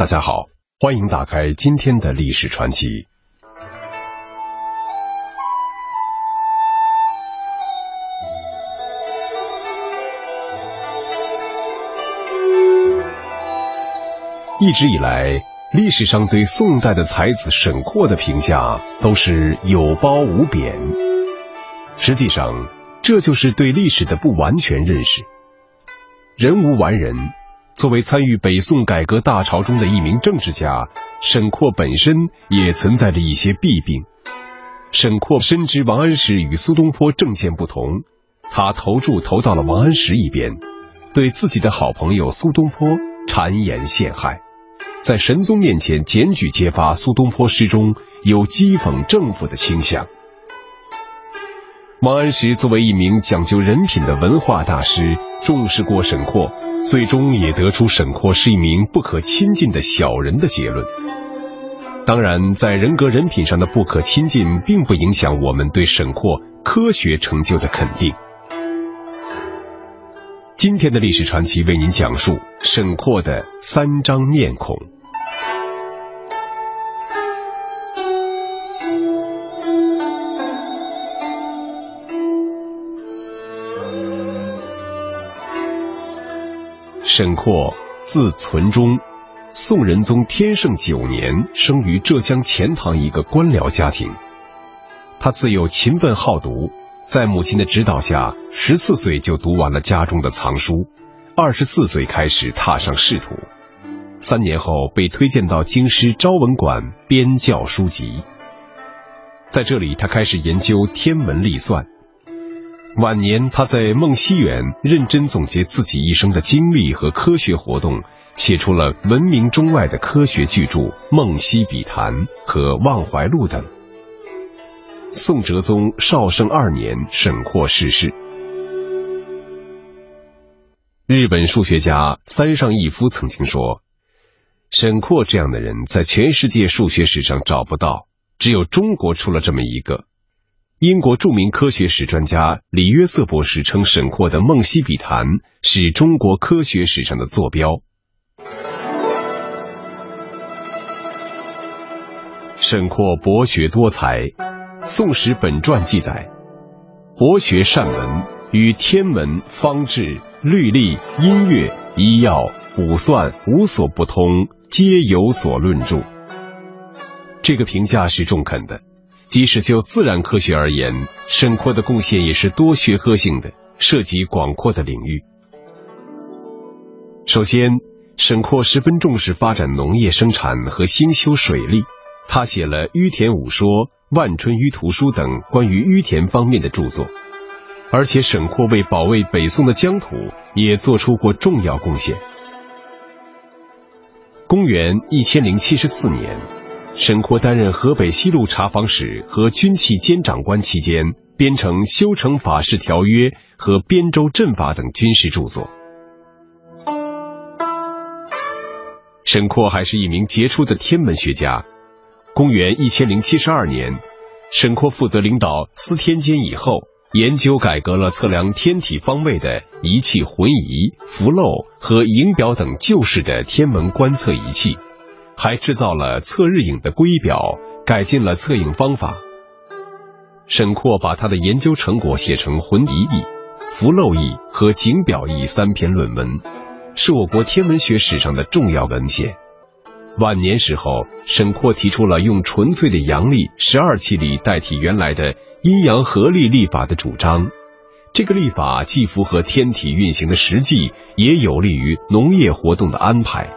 大家好，欢迎打开今天的历史传奇。一直以来，历史上对宋代的才子沈括的评价都是有褒无贬。实际上，这就是对历史的不完全认识。人无完人。作为参与北宋改革大潮中的一名政治家，沈括本身也存在着一些弊病。沈括深知王安石与苏东坡政见不同，他投注投到了王安石一边，对自己的好朋友苏东坡谗言陷害，在神宗面前检举揭发苏东坡诗中有讥讽政府的倾向。王安石作为一名讲究人品的文化大师，重视过沈括，最终也得出沈括是一名不可亲近的小人的结论。当然，在人格人品上的不可亲近，并不影响我们对沈括科学成就的肯定。今天的历史传奇为您讲述沈括的三张面孔。沈括，字存中，宋仁宗天圣九年生于浙江钱塘一个官僚家庭。他自幼勤奋好读，在母亲的指导下，十四岁就读完了家中的藏书，二十四岁开始踏上仕途。三年后被推荐到京师昭文馆编校书籍，在这里他开始研究天文历算。晚年，他在梦溪园认真总结自己一生的经历和科学活动，写出了闻名中外的科学巨著《梦溪笔谈》和《忘怀录》等。宋哲宗绍圣二年，沈括逝世。日本数学家三上义夫曾经说：“沈括这样的人，在全世界数学史上找不到，只有中国出了这么一个。”英国著名科学史专家李约瑟博士称，沈括的《梦溪笔谈》是中国科学史上的坐标。沈括博学多才，《宋史本传》记载，博学善文，与天文、方志、律历、音乐、医药、卜算无所不通，皆有所论著。这个评价是中肯的。即使就自然科学而言，沈括的贡献也是多学科性的，涉及广阔的领域。首先，沈括十分重视发展农业生产和兴修水利，他写了《於田武说》《万春於图书》等关于於田方面的著作。而且，沈括为保卫北宋的疆土也做出过重要贡献。公元一千零七十四年。沈括担任河北西路查访使和军器监长官期间，编成《修成法式条约》和《边州阵法》等军事著作。沈括还是一名杰出的天文学家。公元一千零七十二年，沈括负责领导司天监以后，研究改革了测量天体方位的仪器浑仪、浮漏和影表等旧式的天文观测仪器。还制造了测日影的圭表，改进了测影方法。沈括把他的研究成果写成《浑仪义》《符漏义》和《景表义》三篇论文，是我国天文学史上的重要文献。晚年时候，沈括提出了用纯粹的阳历十二气历代替原来的阴阳合历历法的主张。这个历法既符合天体运行的实际，也有利于农业活动的安排。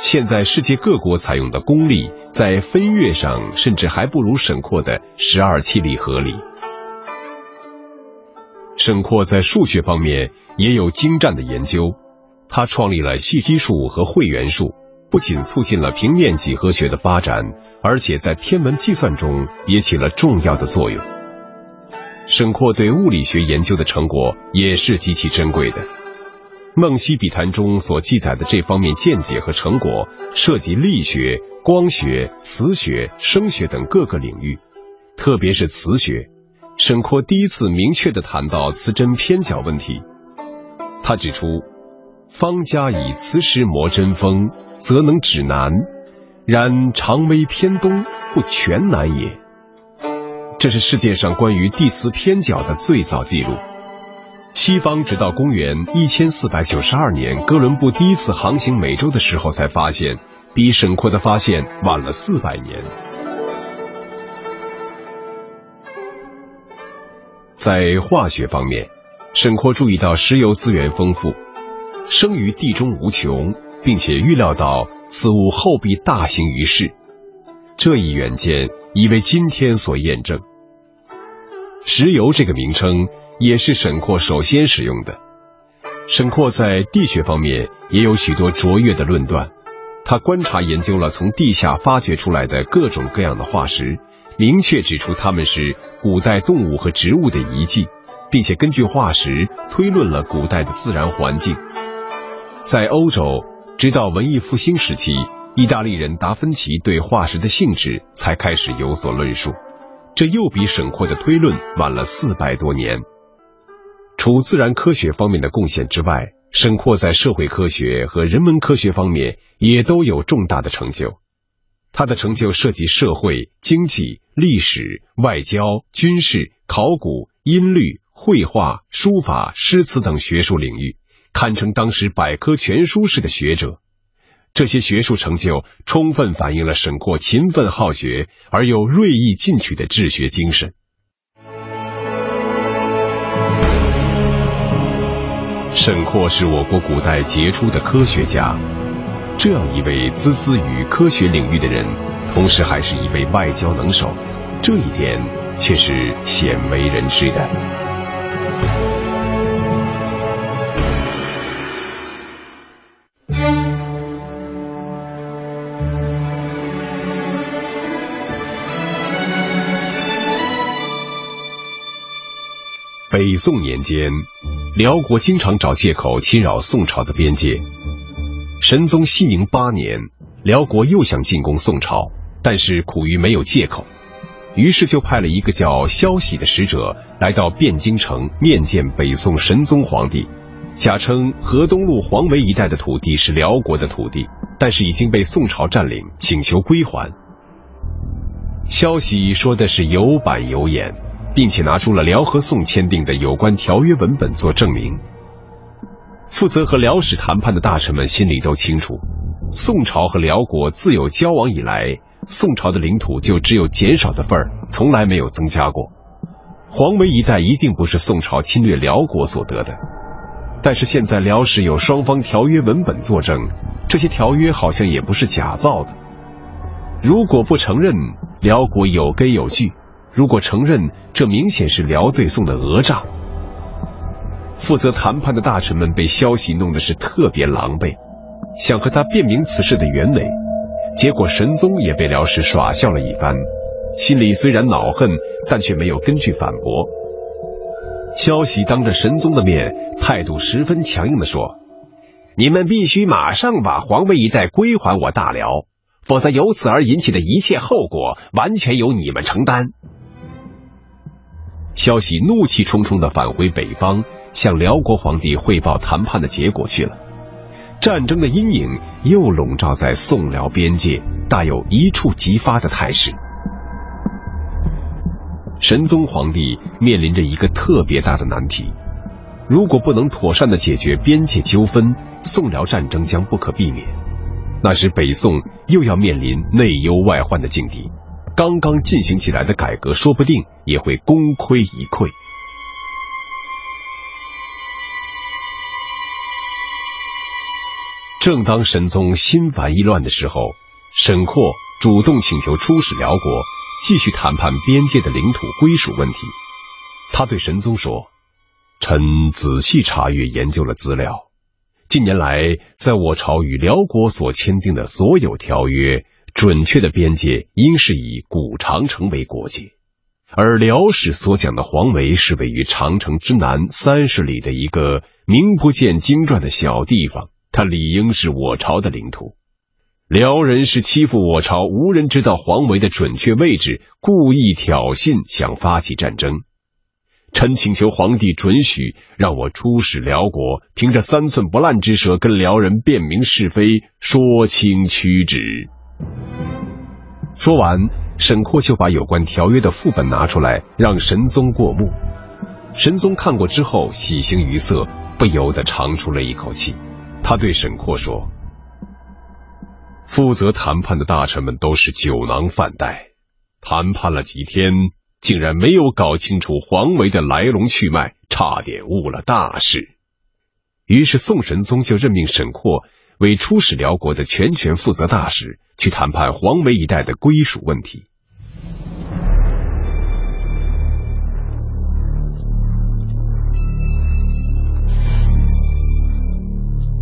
现在世界各国采用的公历，在分月上甚至还不如沈括的十二气历合理。沈括在数学方面也有精湛的研究，他创立了细基数和会元数，不仅促进了平面几何学的发展，而且在天文计算中也起了重要的作用。沈括对物理学研究的成果也是极其珍贵的。《梦溪笔谈》中所记载的这方面见解和成果，涉及力学、光学、磁学、声学等各个领域，特别是磁学。沈括第一次明确的谈到磁针偏角问题。他指出，方家以磁石磨针锋，则能指南；然长微偏东，不全南也。这是世界上关于地磁偏角的最早记录。西方直到公元一千四百九十二年，哥伦布第一次航行美洲的时候才发现，比沈括的发现晚了四百年。在化学方面，沈括注意到石油资源丰富，生于地中无穷，并且预料到此物后必大行于世。这一远见已为今天所验证。石油这个名称。也是沈括首先使用的。沈括在地学方面也有许多卓越的论断。他观察研究了从地下发掘出来的各种各样的化石，明确指出它们是古代动物和植物的遗迹，并且根据化石推论了古代的自然环境。在欧洲，直到文艺复兴时期，意大利人达芬奇对化石的性质才开始有所论述，这又比沈括的推论晚了四百多年。除自然科学方面的贡献之外，沈括在社会科学和人文科学方面也都有重大的成就。他的成就涉及社会、经济、历史、外交、军事、考古、音律、绘画、书法、诗词等学术领域，堪称当时百科全书式的学者。这些学术成就充分反映了沈括勤奋好学而又锐意进取的治学精神。沈括是我国古代杰出的科学家，这样一位孜孜于科学领域的人，同时还是一位外交能手，这一点却是鲜为人知的。北宋年间。辽国经常找借口侵扰宋朝的边界。神宗熙宁八年，辽国又想进攻宋朝，但是苦于没有借口，于是就派了一个叫萧喜的使者来到汴京城面见北宋神宗皇帝，假称河东路黄维一带的土地是辽国的土地，但是已经被宋朝占领，请求归还。萧喜说的是有板有眼。并且拿出了辽和宋签订的有关条约文本做证明。负责和辽史谈判的大臣们心里都清楚，宋朝和辽国自有交往以来，宋朝的领土就只有减少的份儿，从来没有增加过。黄维一带一定不是宋朝侵略辽国所得的。但是现在辽史有双方条约文本作证，这些条约好像也不是假造的。如果不承认，辽国有根有据。如果承认，这明显是辽对宋的讹诈。负责谈判的大臣们被消息弄得是特别狼狈，想和他辩明此事的原委，结果神宗也被辽史耍笑了一番，心里虽然恼恨，但却没有根据反驳。消息当着神宗的面，态度十分强硬的说：“你们必须马上把皇位一带归还我大辽，否则由此而引起的一切后果，完全由你们承担。”消息怒气冲冲的返回北方，向辽国皇帝汇报谈判的结果去了。战争的阴影又笼罩在宋辽边界，大有一触即发的态势。神宗皇帝面临着一个特别大的难题：如果不能妥善的解决边界纠纷，宋辽战争将不可避免。那时北宋又要面临内忧外患的境地。刚刚进行起来的改革，说不定也会功亏一篑。正当神宗心烦意乱的时候，沈括主动请求出使辽国，继续谈判边界的领土归属问题。他对神宗说：“臣仔细查阅研究了资料，近年来在我朝与辽国所签订的所有条约。”准确的边界应是以古长城为国界，而辽史所讲的黄维是位于长城之南三十里的一个名不见经传的小地方，它理应是我朝的领土。辽人是欺负我朝，无人知道黄维的准确位置，故意挑衅，想发起战争。臣请求皇帝准许让我出使辽国，凭着三寸不烂之舌跟辽人辨明是非，说清曲直。说完，沈括就把有关条约的副本拿出来，让神宗过目。神宗看过之后，喜形于色，不由得长出了一口气。他对沈括说：“负责谈判的大臣们都是酒囊饭袋，谈判了几天。”竟然没有搞清楚黄维的来龙去脉，差点误了大事。于是宋神宗就任命沈括为出使辽国的全权负责大使，去谈判黄梅一带的归属问题。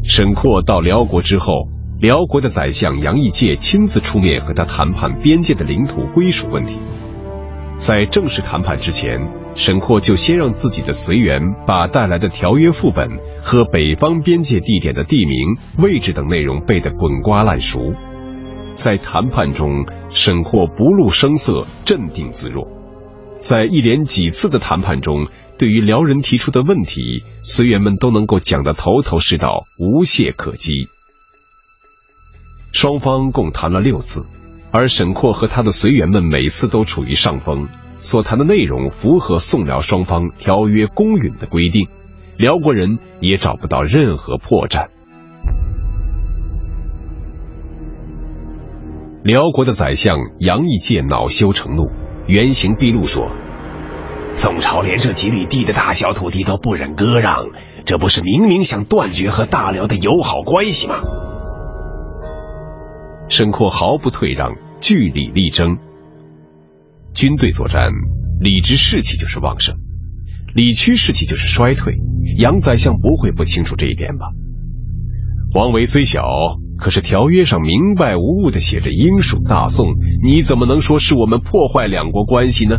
沈括到辽国之后，辽国的宰相杨义介亲自出面和他谈判边界的领土归属问题。在正式谈判之前，沈括就先让自己的随员把带来的条约副本和北方边界地点的地名、位置等内容背得滚瓜烂熟。在谈判中，沈括不露声色，镇定自若。在一连几次的谈判中，对于辽人提出的问题，随员们都能够讲得头头是道，无懈可击。双方共谈了六次。而沈括和他的随员们每次都处于上风，所谈的内容符合宋辽双方条约公允的规定，辽国人也找不到任何破绽。辽国的宰相杨义介恼羞成怒，原形毕露说：“宋朝连这几里地的大小土地都不忍割让，这不是明明想断绝和大辽的友好关系吗？”沈括毫不退让。据理力争，军队作战，理直士气就是旺盛，理屈士气就是衰退。杨宰相不会不清楚这一点吧？王维虽小，可是条约上明白无误的写着英属大宋，你怎么能说是我们破坏两国关系呢？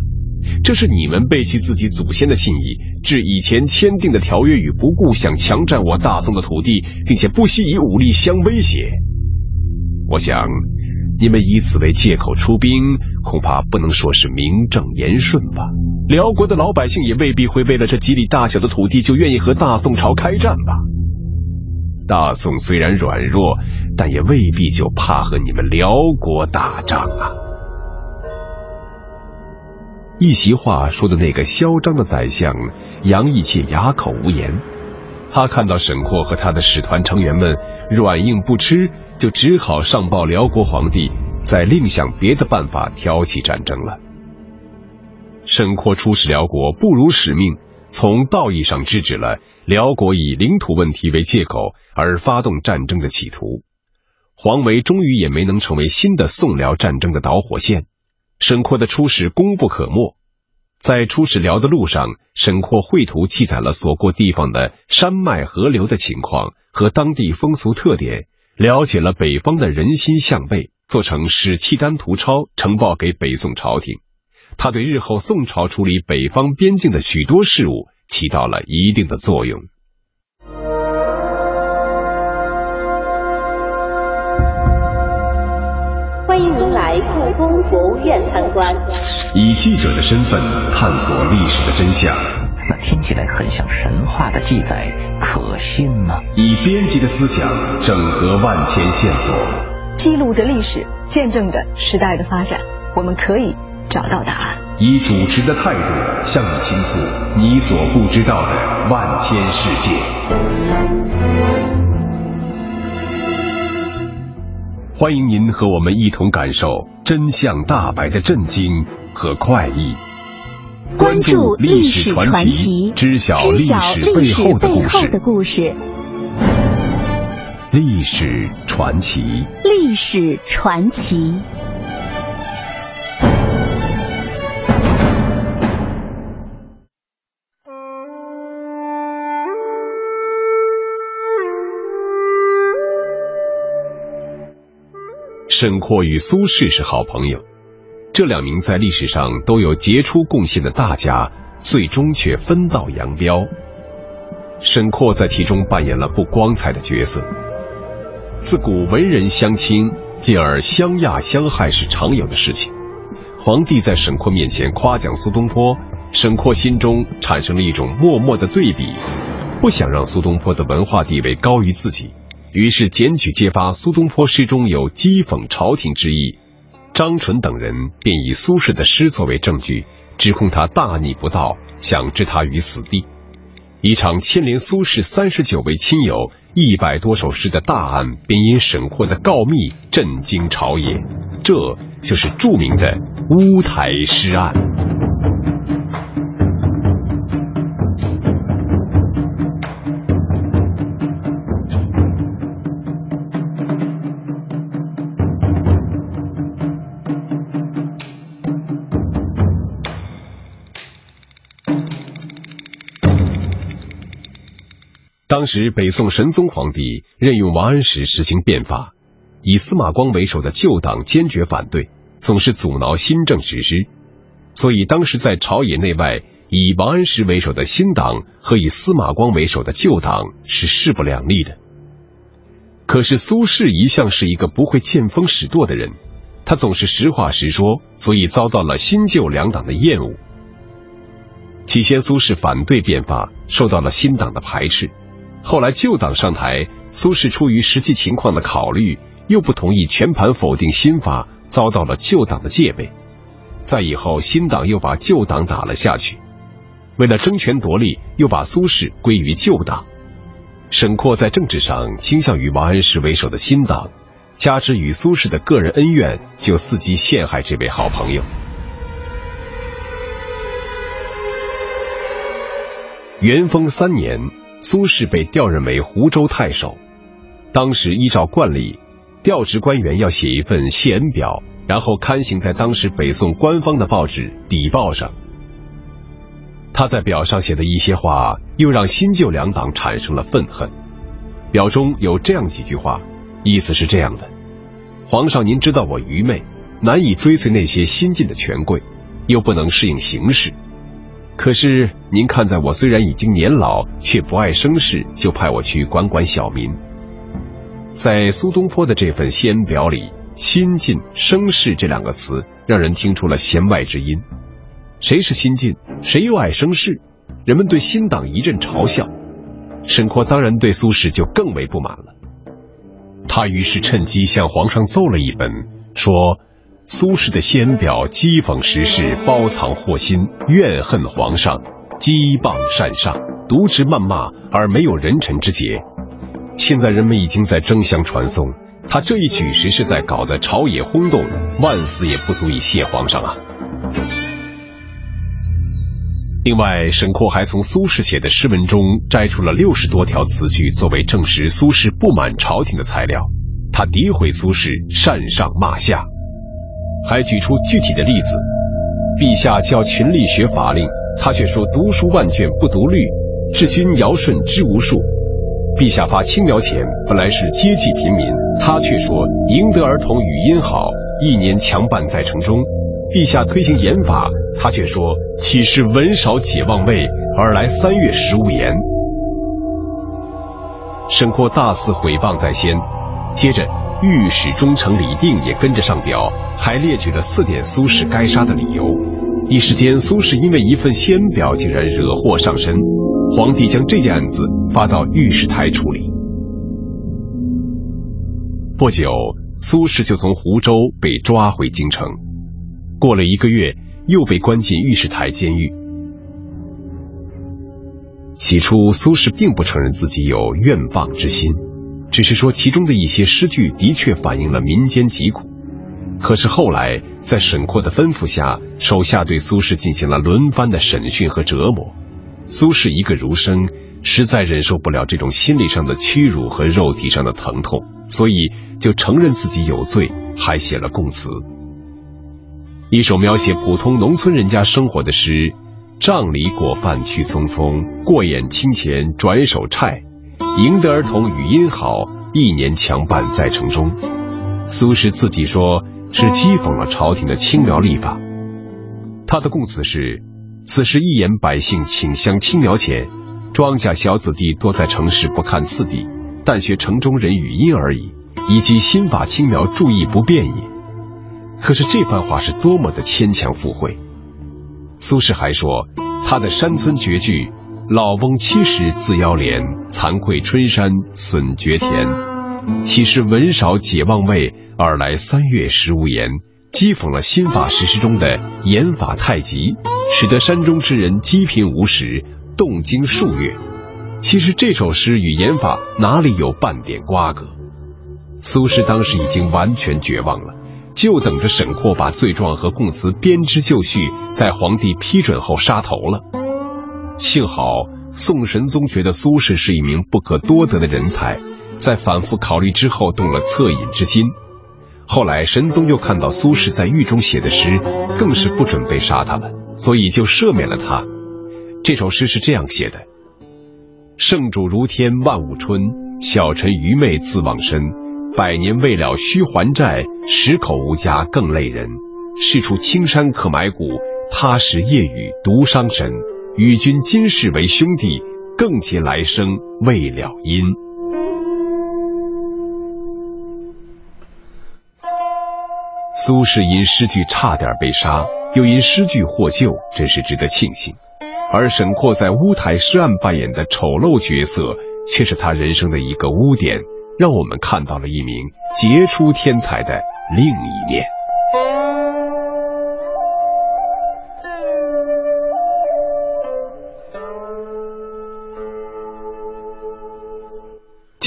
这是你们背弃自己祖先的信义，置以前签订的条约于不顾，想强占我大宋的土地，并且不惜以武力相威胁。我想。你们以此为借口出兵，恐怕不能说是名正言顺吧？辽国的老百姓也未必会为了这几里大小的土地就愿意和大宋朝开战吧？大宋虽然软弱，但也未必就怕和你们辽国打仗啊！一席话说的那个嚣张的宰相杨义气哑口无言。他看到沈括和他的使团成员们软硬不吃，就只好上报辽国皇帝，再另想别的办法挑起战争了。沈括出使辽国不辱使命，从道义上制止了辽国以领土问题为借口而发动战争的企图。黄维终于也没能成为新的宋辽战争的导火线。沈括的出使功不可没。在出使辽的路上，沈括绘图记载了所过地方的山脉河流的情况和当地风俗特点，了解了北方的人心向背，做成《使契丹图钞》，呈报给北宋朝廷。他对日后宋朝处理北方边境的许多事务起到了一定的作用。欢迎您来故宫博物院参观。以记者的身份探索历史的真相，那听起来很像神话的记载，可信吗？以编辑的思想整合万千线索，记录着历史，见证着时代的发展，我们可以找到答案。以主持的态度向你倾诉你所不知道的万千世界。欢迎您和我们一同感受真相大白的震惊和快意。关注历史传奇，知晓历史背后的故事。历史传奇，历史传奇。沈括与苏轼是好朋友，这两名在历史上都有杰出贡献的大家，最终却分道扬镳。沈括在其中扮演了不光彩的角色。自古文人相亲，继而相亚相害是常有的事情。皇帝在沈括面前夸奖苏东坡，沈括心中产生了一种默默的对比，不想让苏东坡的文化地位高于自己，于是检举揭发苏东坡诗中有讥讽朝廷之意。张纯等人便以苏轼的诗作为证据，指控他大逆不道，想置他于死地。一场牵连苏轼三十九位亲友、一百多首诗的大案，便因沈括的告密震惊朝野。这就是著名的乌台诗案。当时北宋神宗皇帝任用王安石实行变法，以司马光为首的旧党坚决反对，总是阻挠新政实施，所以当时在朝野内外，以王安石为首的新党和以司马光为首的旧党是势不两立的。可是苏轼一向是一个不会见风使舵的人，他总是实话实说，所以遭到了新旧两党的厌恶。起先苏轼反对变法，受到了新党的排斥。后来旧党上台，苏轼出于实际情况的考虑，又不同意全盘否定新法，遭到了旧党的戒备。再以后，新党又把旧党打了下去。为了争权夺利，又把苏轼归于旧党。沈括在政治上倾向于王安石为首的新党，加之与苏轼的个人恩怨，就伺机陷害这位好朋友。元丰三年。苏轼被调任为湖州太守，当时依照惯例，调职官员要写一份谢恩表，然后刊行在当时北宋官方的报纸《邸报》上。他在表上写的一些话，又让新旧两党产生了愤恨。表中有这样几句话，意思是这样的：皇上，您知道我愚昧，难以追随那些新进的权贵，又不能适应形势。可是您看在我虽然已经年老，却不爱生事，就派我去管管小民。在苏东坡的这份谢恩表里，“新进”“生事”这两个词，让人听出了弦外之音。谁是新进？谁又爱生事？人们对新党一阵嘲笑。沈括当然对苏轼就更为不满了。他于是趁机向皇上奏了一本，说。苏轼的先表讥讽时事，包藏祸心，怨恨皇上，讥谤善上，渎职谩骂，而没有人臣之节。现在人们已经在争相传颂，他这一举实是在搞得朝野轰动，万死也不足以谢皇上啊！另外，沈括还从苏轼写的诗文中摘出了六十多条词句，作为证实苏轼不满朝廷的材料。他诋毁苏轼，善上骂下。还举出具体的例子，陛下教群吏学法令，他却说读书万卷不读律；治君尧舜知无数。陛下发青苗钱，本来是接济贫民，他却说赢得儿童语音好，一年强半在城中。陛下推行严法，他却说岂是文少解忘位，而来三月十五言。沈括大肆毁谤在先，接着。御史中丞李定也跟着上表，还列举了四点苏轼该杀的理由。一时间，苏轼因为一份谢恩表，竟然惹祸上身。皇帝将这件案子发到御史台处理。不久，苏轼就从湖州被抓回京城。过了一个月，又被关进御史台监狱。起初，苏轼并不承认自己有怨谤之心。只是说其中的一些诗句的确反映了民间疾苦，可是后来在沈括的吩咐下，手下对苏轼进行了轮番的审讯和折磨。苏轼一个儒生，实在忍受不了这种心理上的屈辱和肉体上的疼痛，所以就承认自己有罪，还写了供词。一首描写普通农村人家生活的诗：“帐里果饭去匆匆，过眼清钱转手拆。”赢得儿童语音好，一年强半在城中。苏轼自己说是讥讽了朝廷的青苗立法。他的供词是：此时一言百姓请乡青苗钱，庄稼小子弟多在城市不看次第，但学城中人语音而已，以及新法青苗注意不便也。可是这番话是多么的牵强附会。苏轼还说，他的山村绝句“老翁七十自腰镰，惭愧春山损绝田”，岂是文少解忘味，二来三月食无言，讥讽了新法实施中的盐法太急，使得山中之人积贫无食，动经数月。其实这首诗与盐法哪里有半点瓜葛？苏轼当时已经完全绝望了，就等着沈括把罪状和供词编织就绪，在皇帝批准后杀头了。幸好宋神宗觉得苏轼是一名不可多得的人才，在反复考虑之后动了恻隐之心。后来神宗又看到苏轼在狱中写的诗，更是不准备杀他了，所以就赦免了他。这首诗是这样写的：“圣主如天万物春，小臣愚昧自忘身。百年未了须还债，十口无家更累人。是处青山可埋骨，他时夜雨独伤神。与君今世为兄弟，更结来生未了因。”苏轼因诗句差点被杀，又因诗句获救，真是值得庆幸。而沈括在乌台诗案扮演的丑陋角色，却是他人生的一个污点，让我们看到了一名杰出天才的另一面。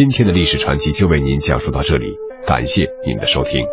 今天的历史传奇就为您讲述到这里，感谢您的收听。